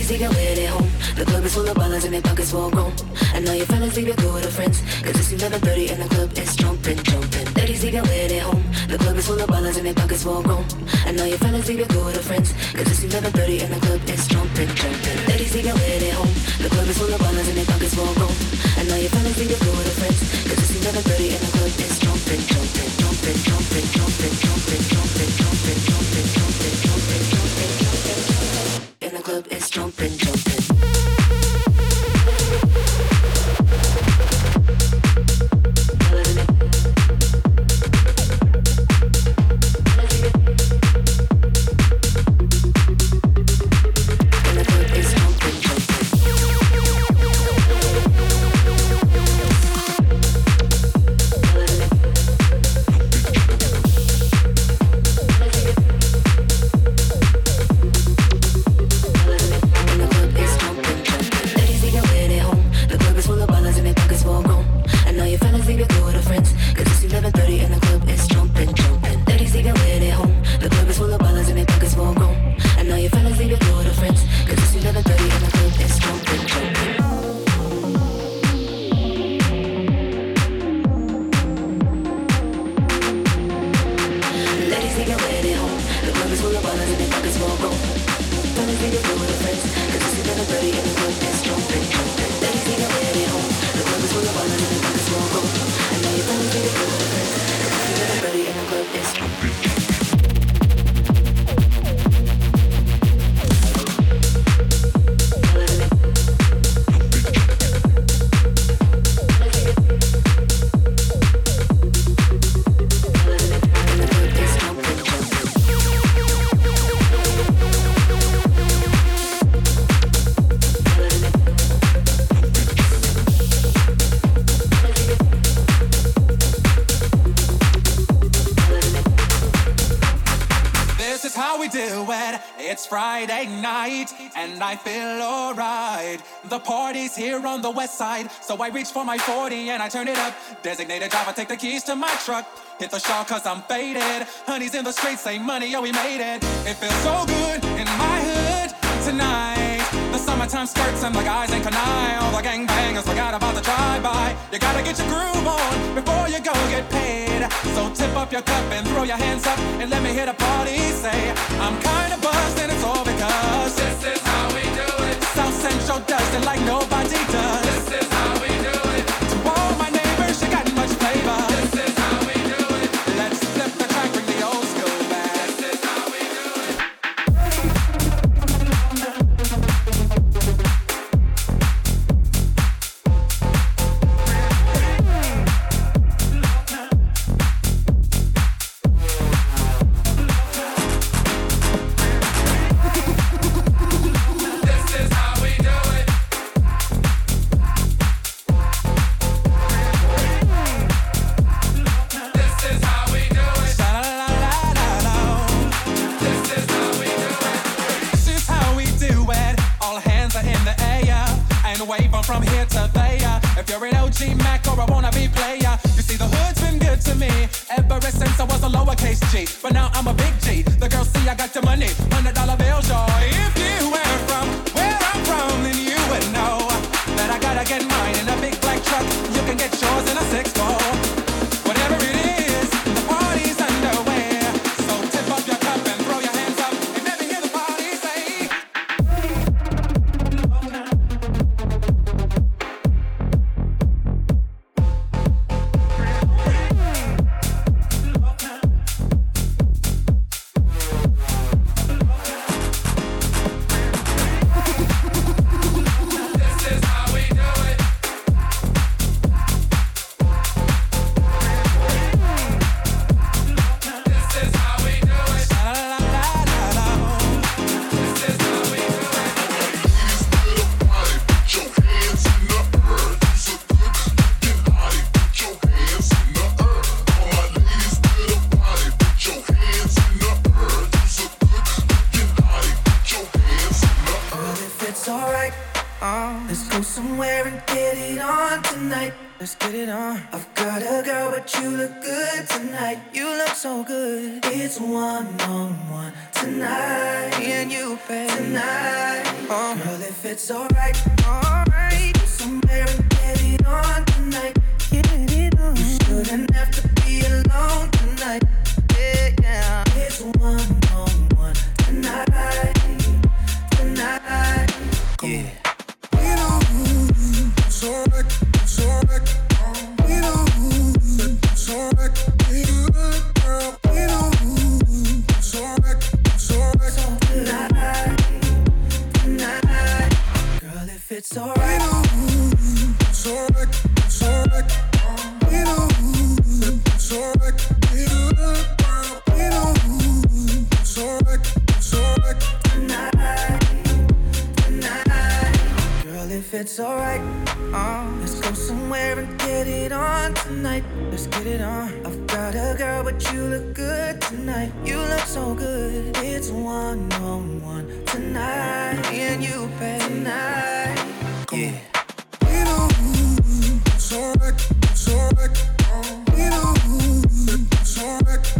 Ladies, your weird at home. The club is full of ballers and their pockets full grown. And all your fellas leave your girl with friends. Cause it's 11.30 and the club is jumping, jumping. Ladies, your weird at home. The club is full of ballers and their pockets full grown. And all your fellas leave your girl with friends. Cause it's 11.30 and the club is jumping, jumping. Ladies, your weird at home. The club is full of ballers and their pockets full grown. And all your fellas leave your girl with friends. Cause it's 11.30 and the club is jumping, jumping, jumping, jumping, jumping, jumping, jumping, jumping, jumping, jumping, jumping, jumping. Club is jumping, jumping. Friday night, and I feel alright. The party's here on the west side, so I reach for my 40 and I turn it up. Designated driver, take the keys to my truck. Hit the shawl cause I'm faded. Honey's in the streets, say money, oh, we made it. It feels so good in my hood tonight. Summertime skirts and the guys ain't canine. All the gangbangers forgot about the drive-by. You gotta get your groove on before you go get paid. So tip up your cup and throw your hands up and let me hear the party say, I'm kinda buzzed and it's all because this is how we do it. South Central does it like nobody does. it's alright. Uh, let's go somewhere and get it on tonight. Let's get it on. I've got a girl, but you look good tonight. You look so good. It's one on one tonight. Me and you, babe. Tonight. Yeah. You know, it's alright. It's alright. You know, it's alright.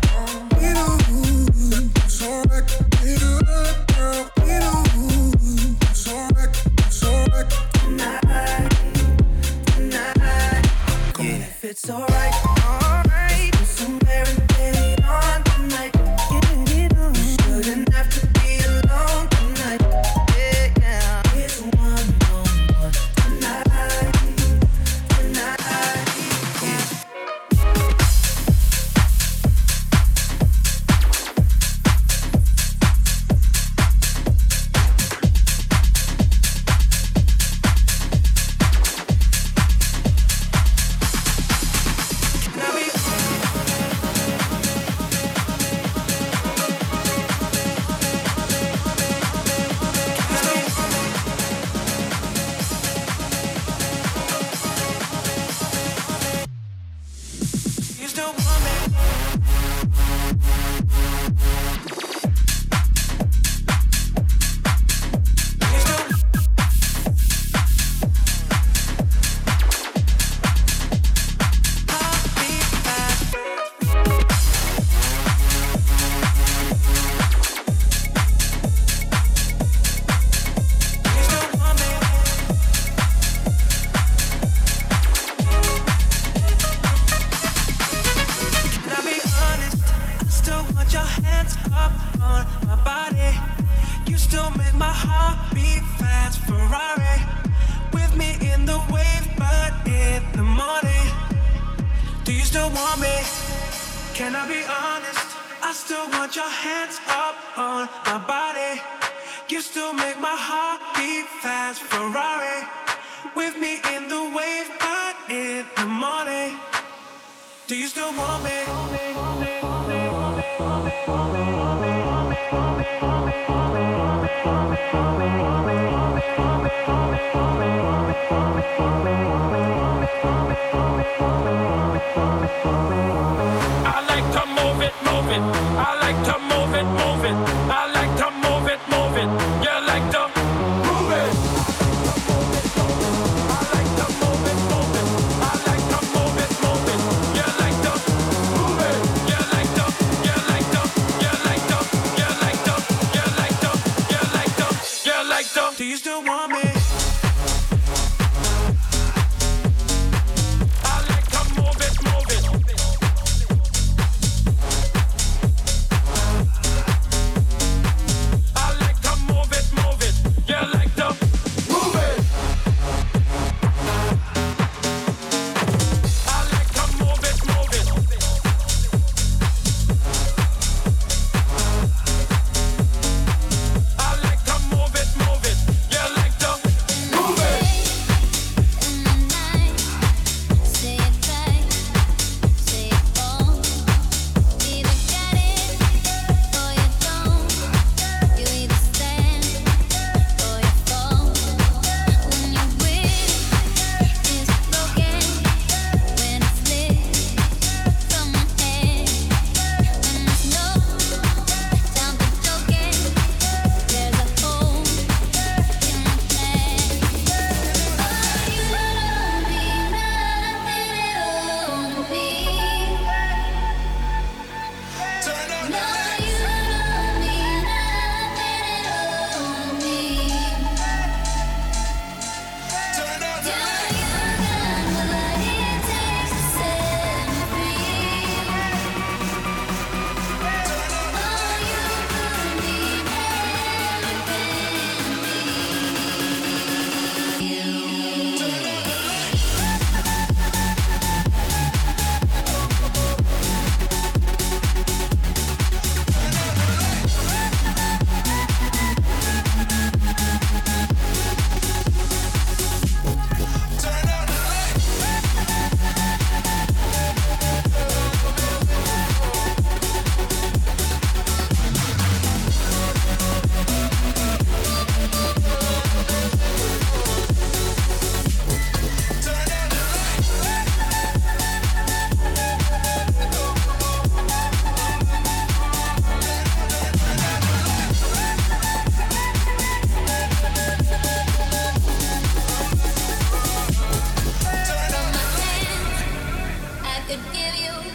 could give you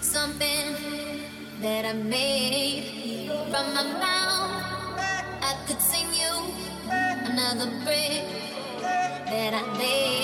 something that I made from my mouth. I could sing you another brick that I made.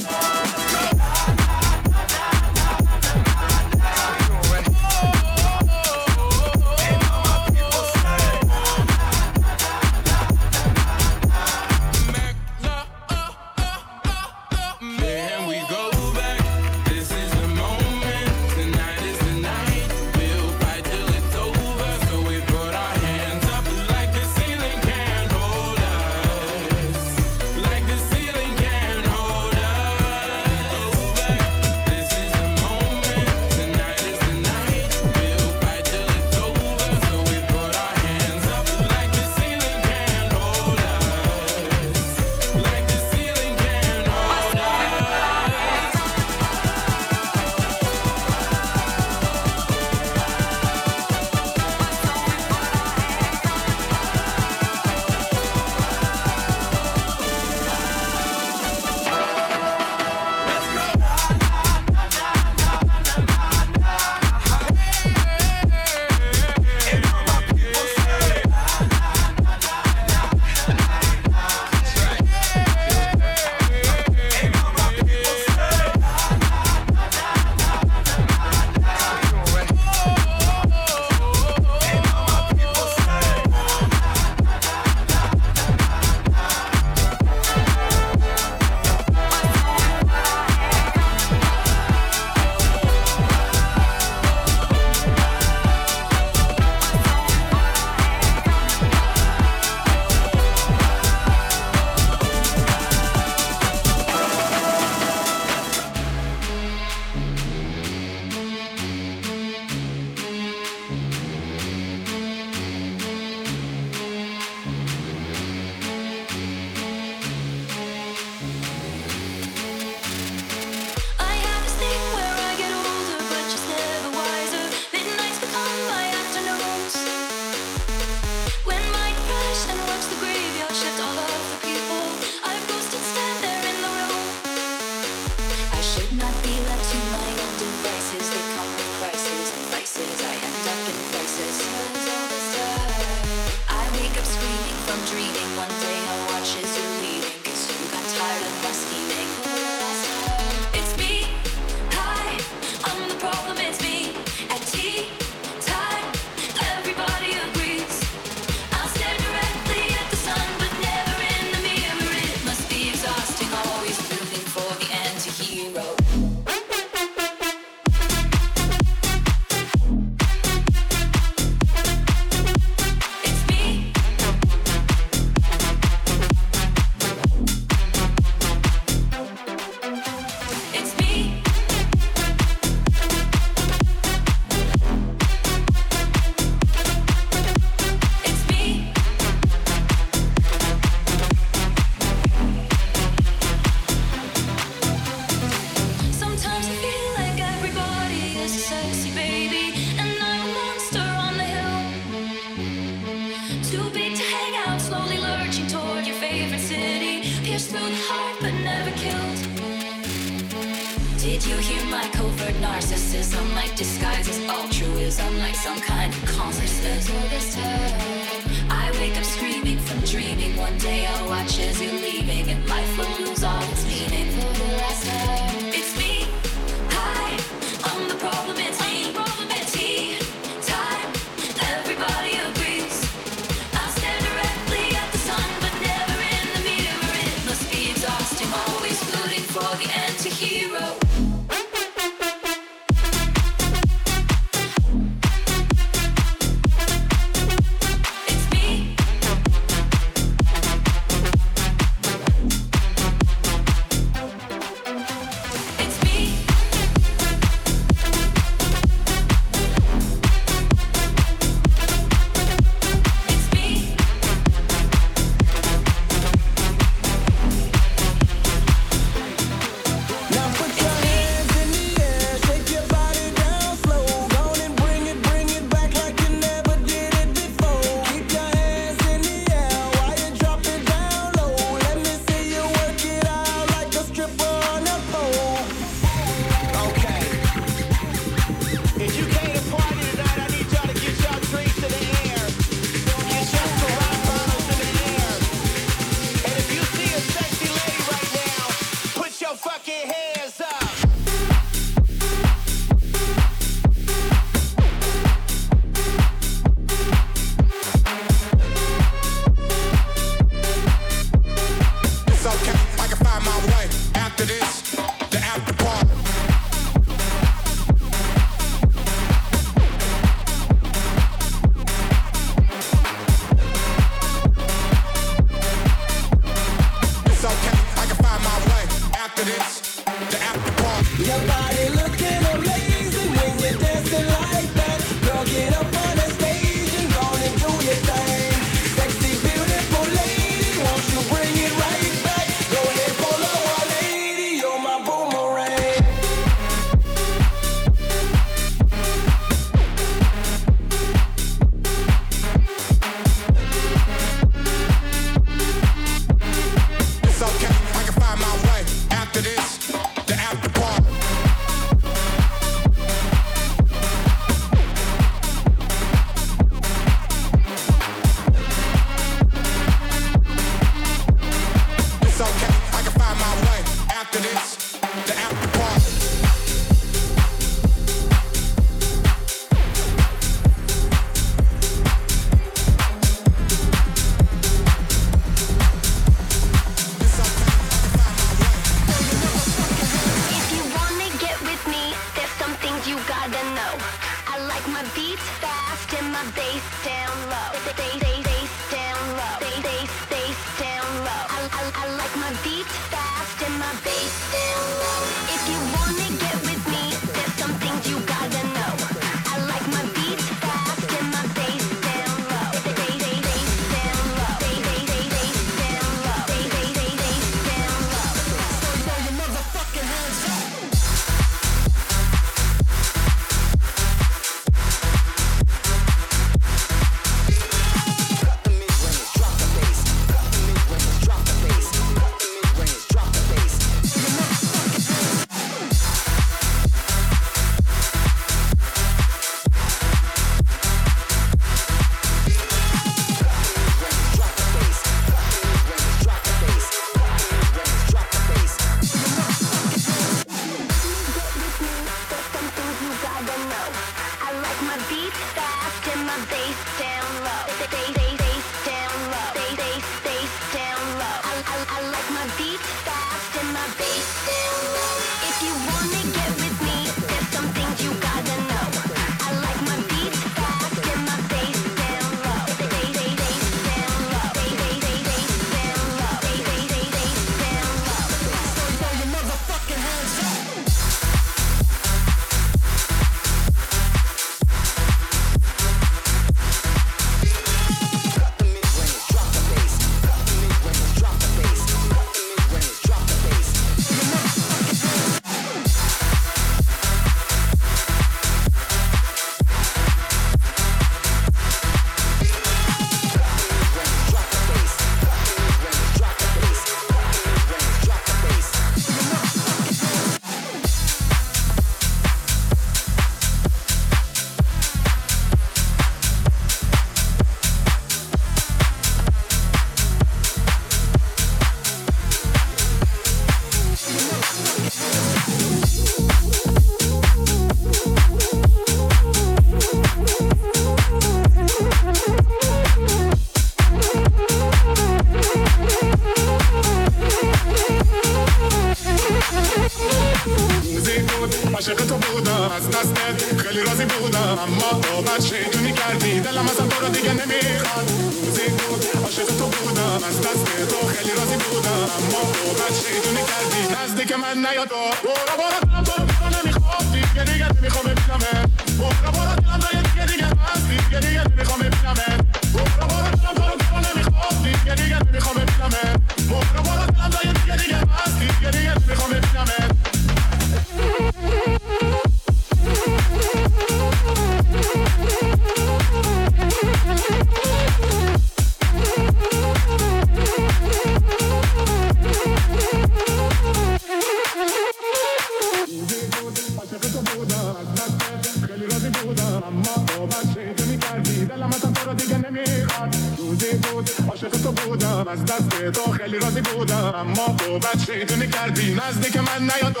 روزی بود عاشق تو بودم از دست تو خیلی راضی بودم. اما بد شیطونی کردی نزدیک من نیا تو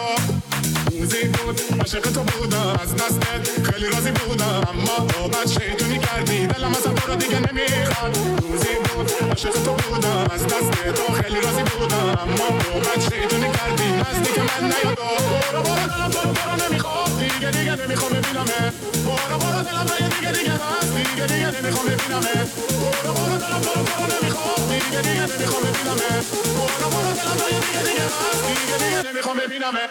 روزی بود عاشق تو بودم از دستت خیلی راضی بودم. اما بد شیطونی کردی دلم اصلا تو رو دیگه نمی‌خواد. روزی بود عاشق تو بودم از دست تو خیلی راضی بودم. اما بد شیطونی کردی نزدیک من نیا تو برو برو دلم تو رو تو رو نمی‌خواد. دیگه دیگه نمی‌خوام ببینمت برو برو دلم تو دیگه دیگه هست دیگه دیگه نمی‌خوام ببینمت برو برو دلم تو رو تو رو نمی‌خواد دیگه دیگه نمی‌خوام ببینمت برو برو دلم دیگه دیگه دیگه دیگه نمی‌خوام ببینمت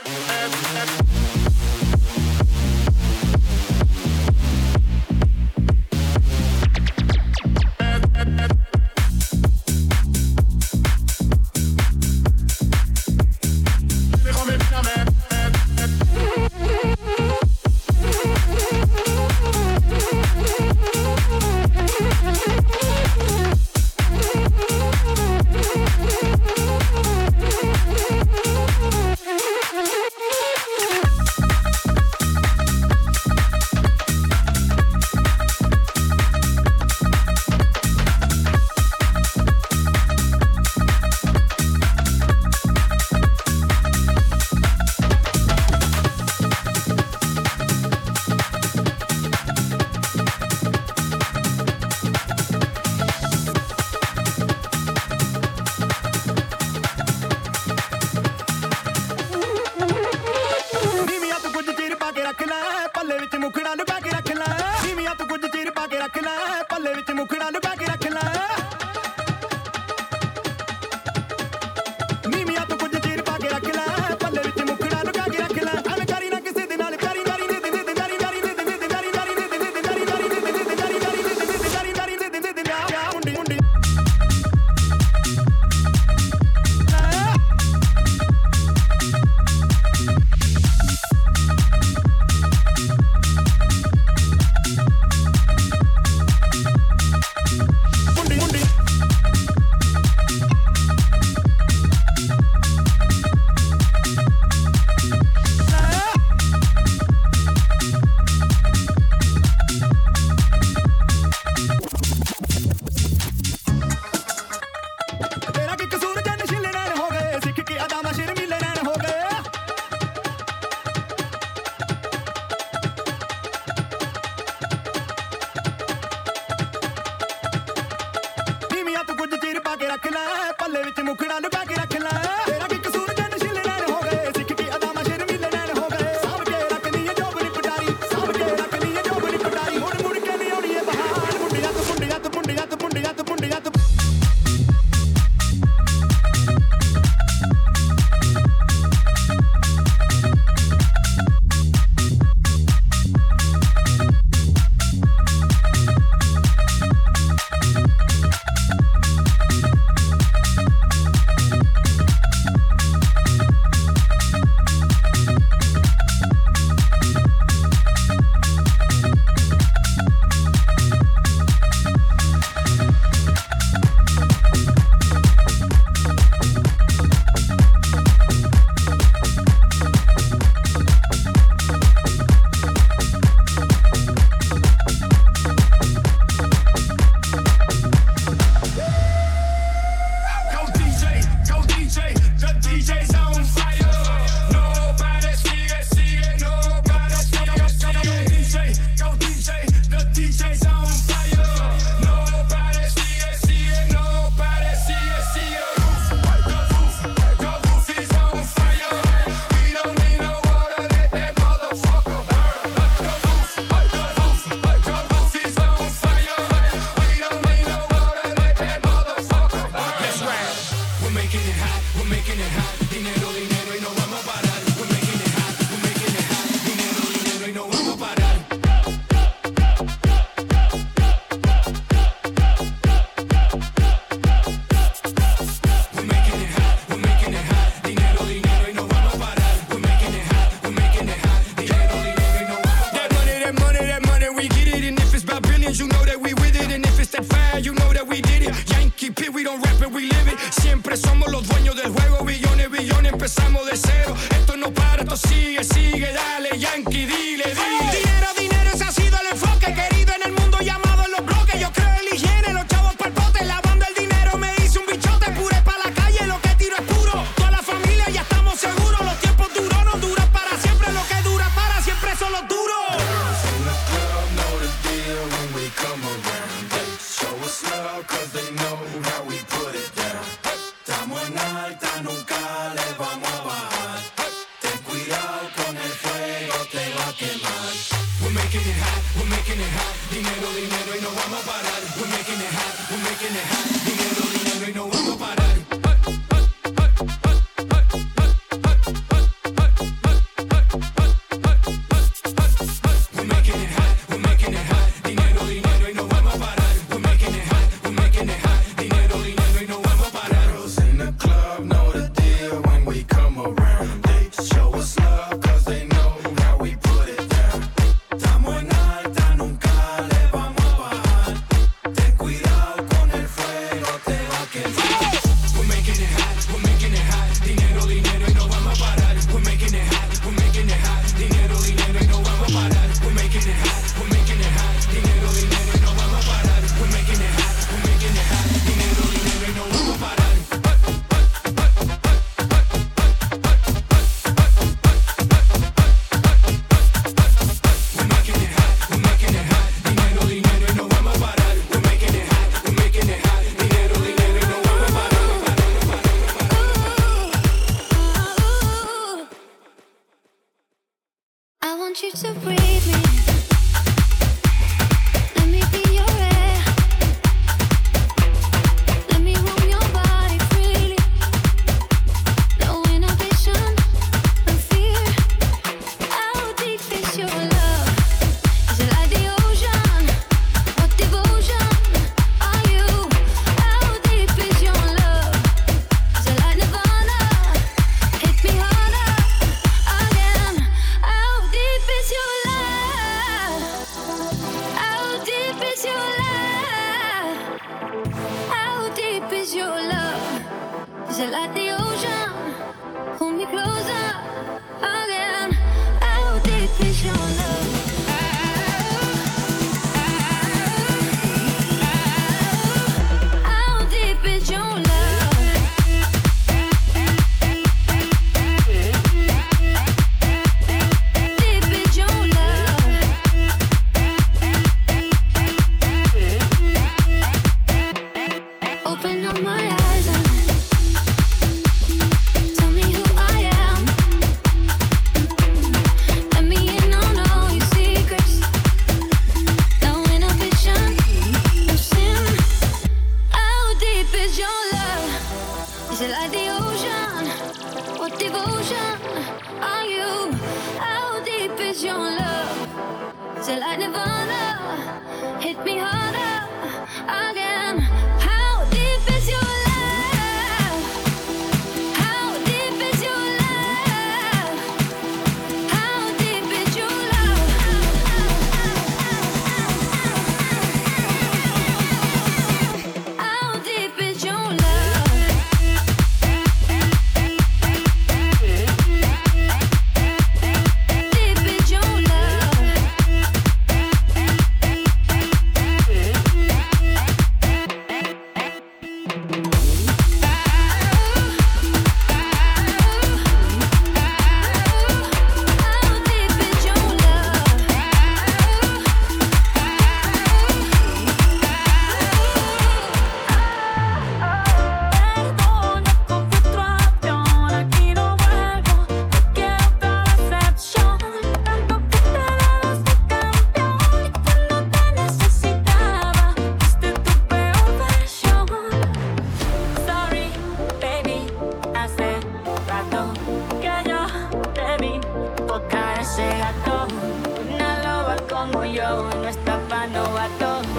como yo no está pa' novato.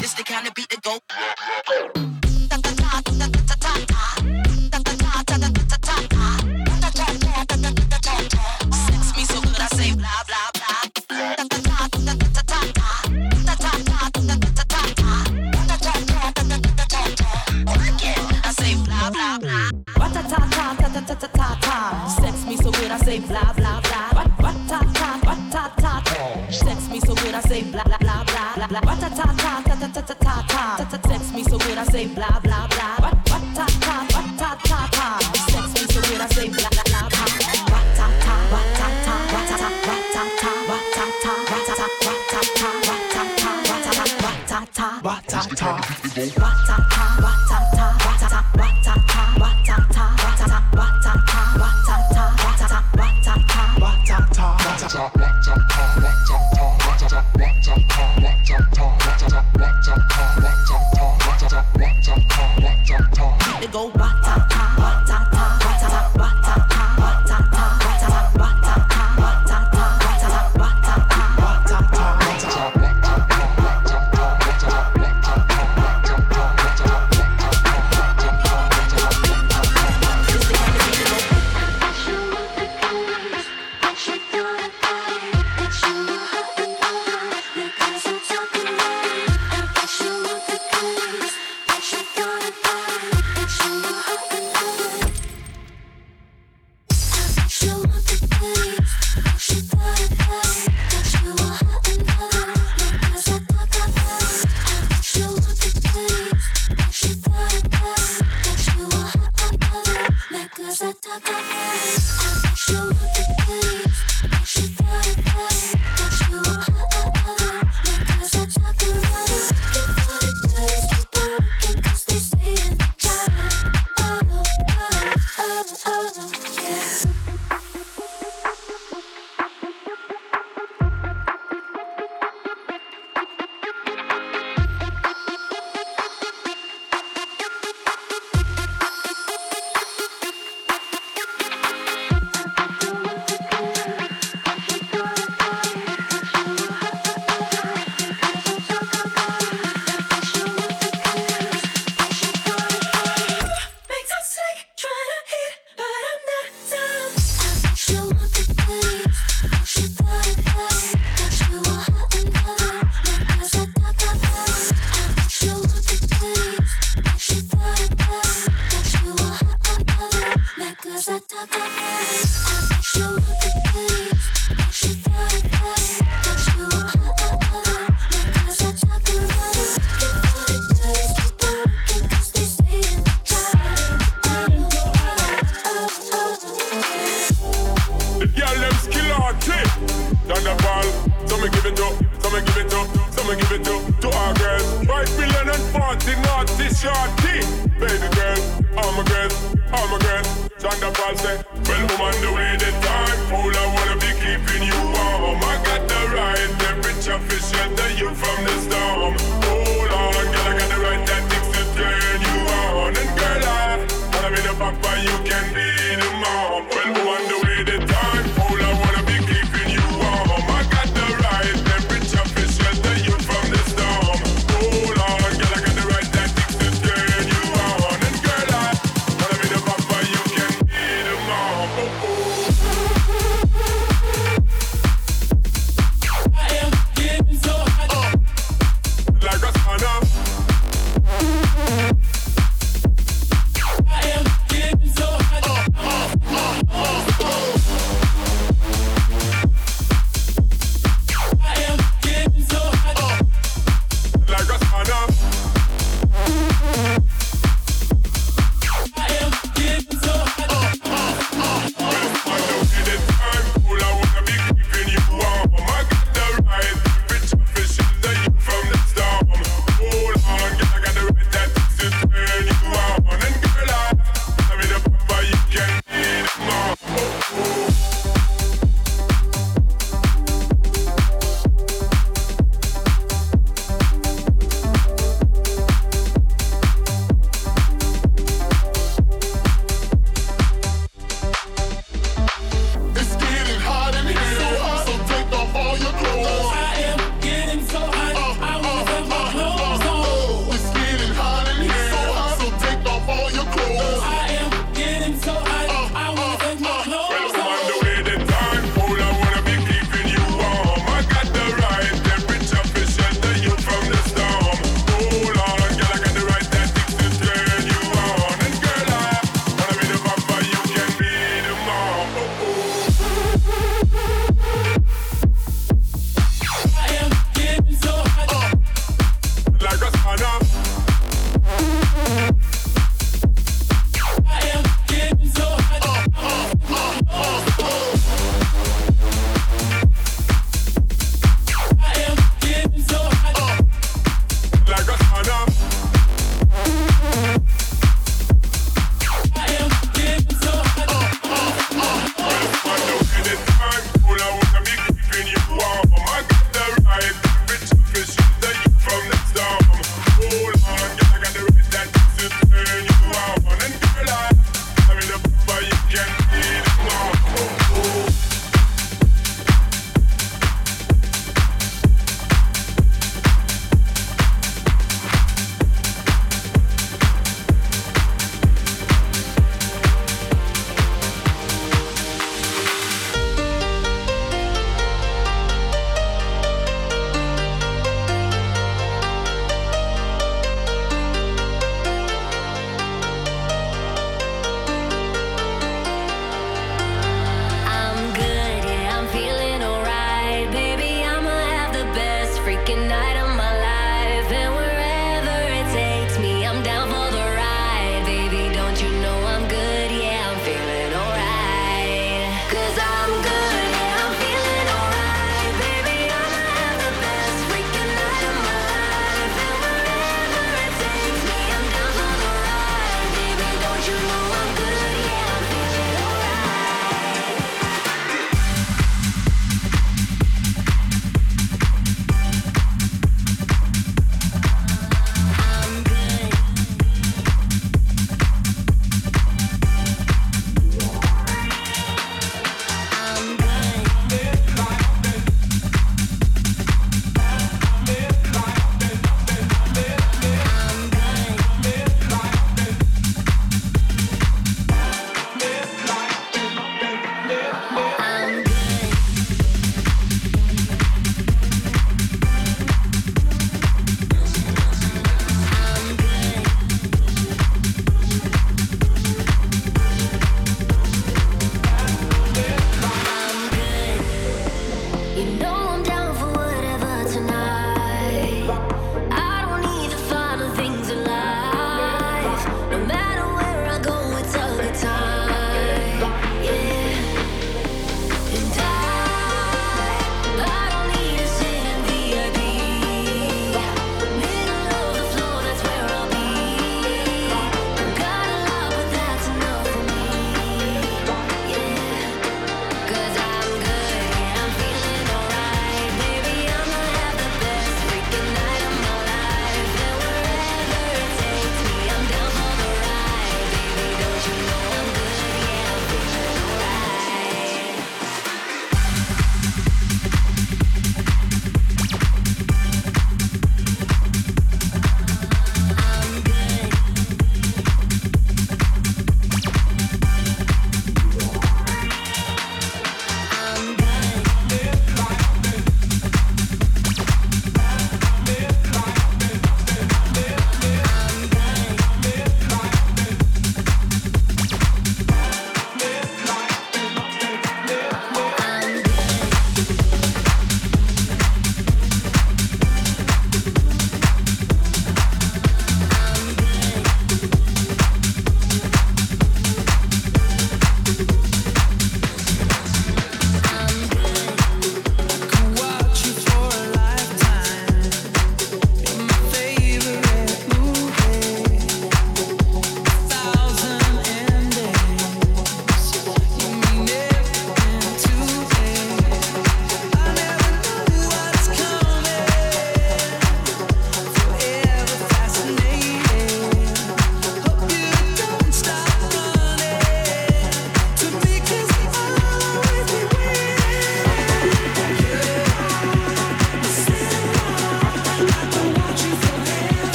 This the kind of beat to go.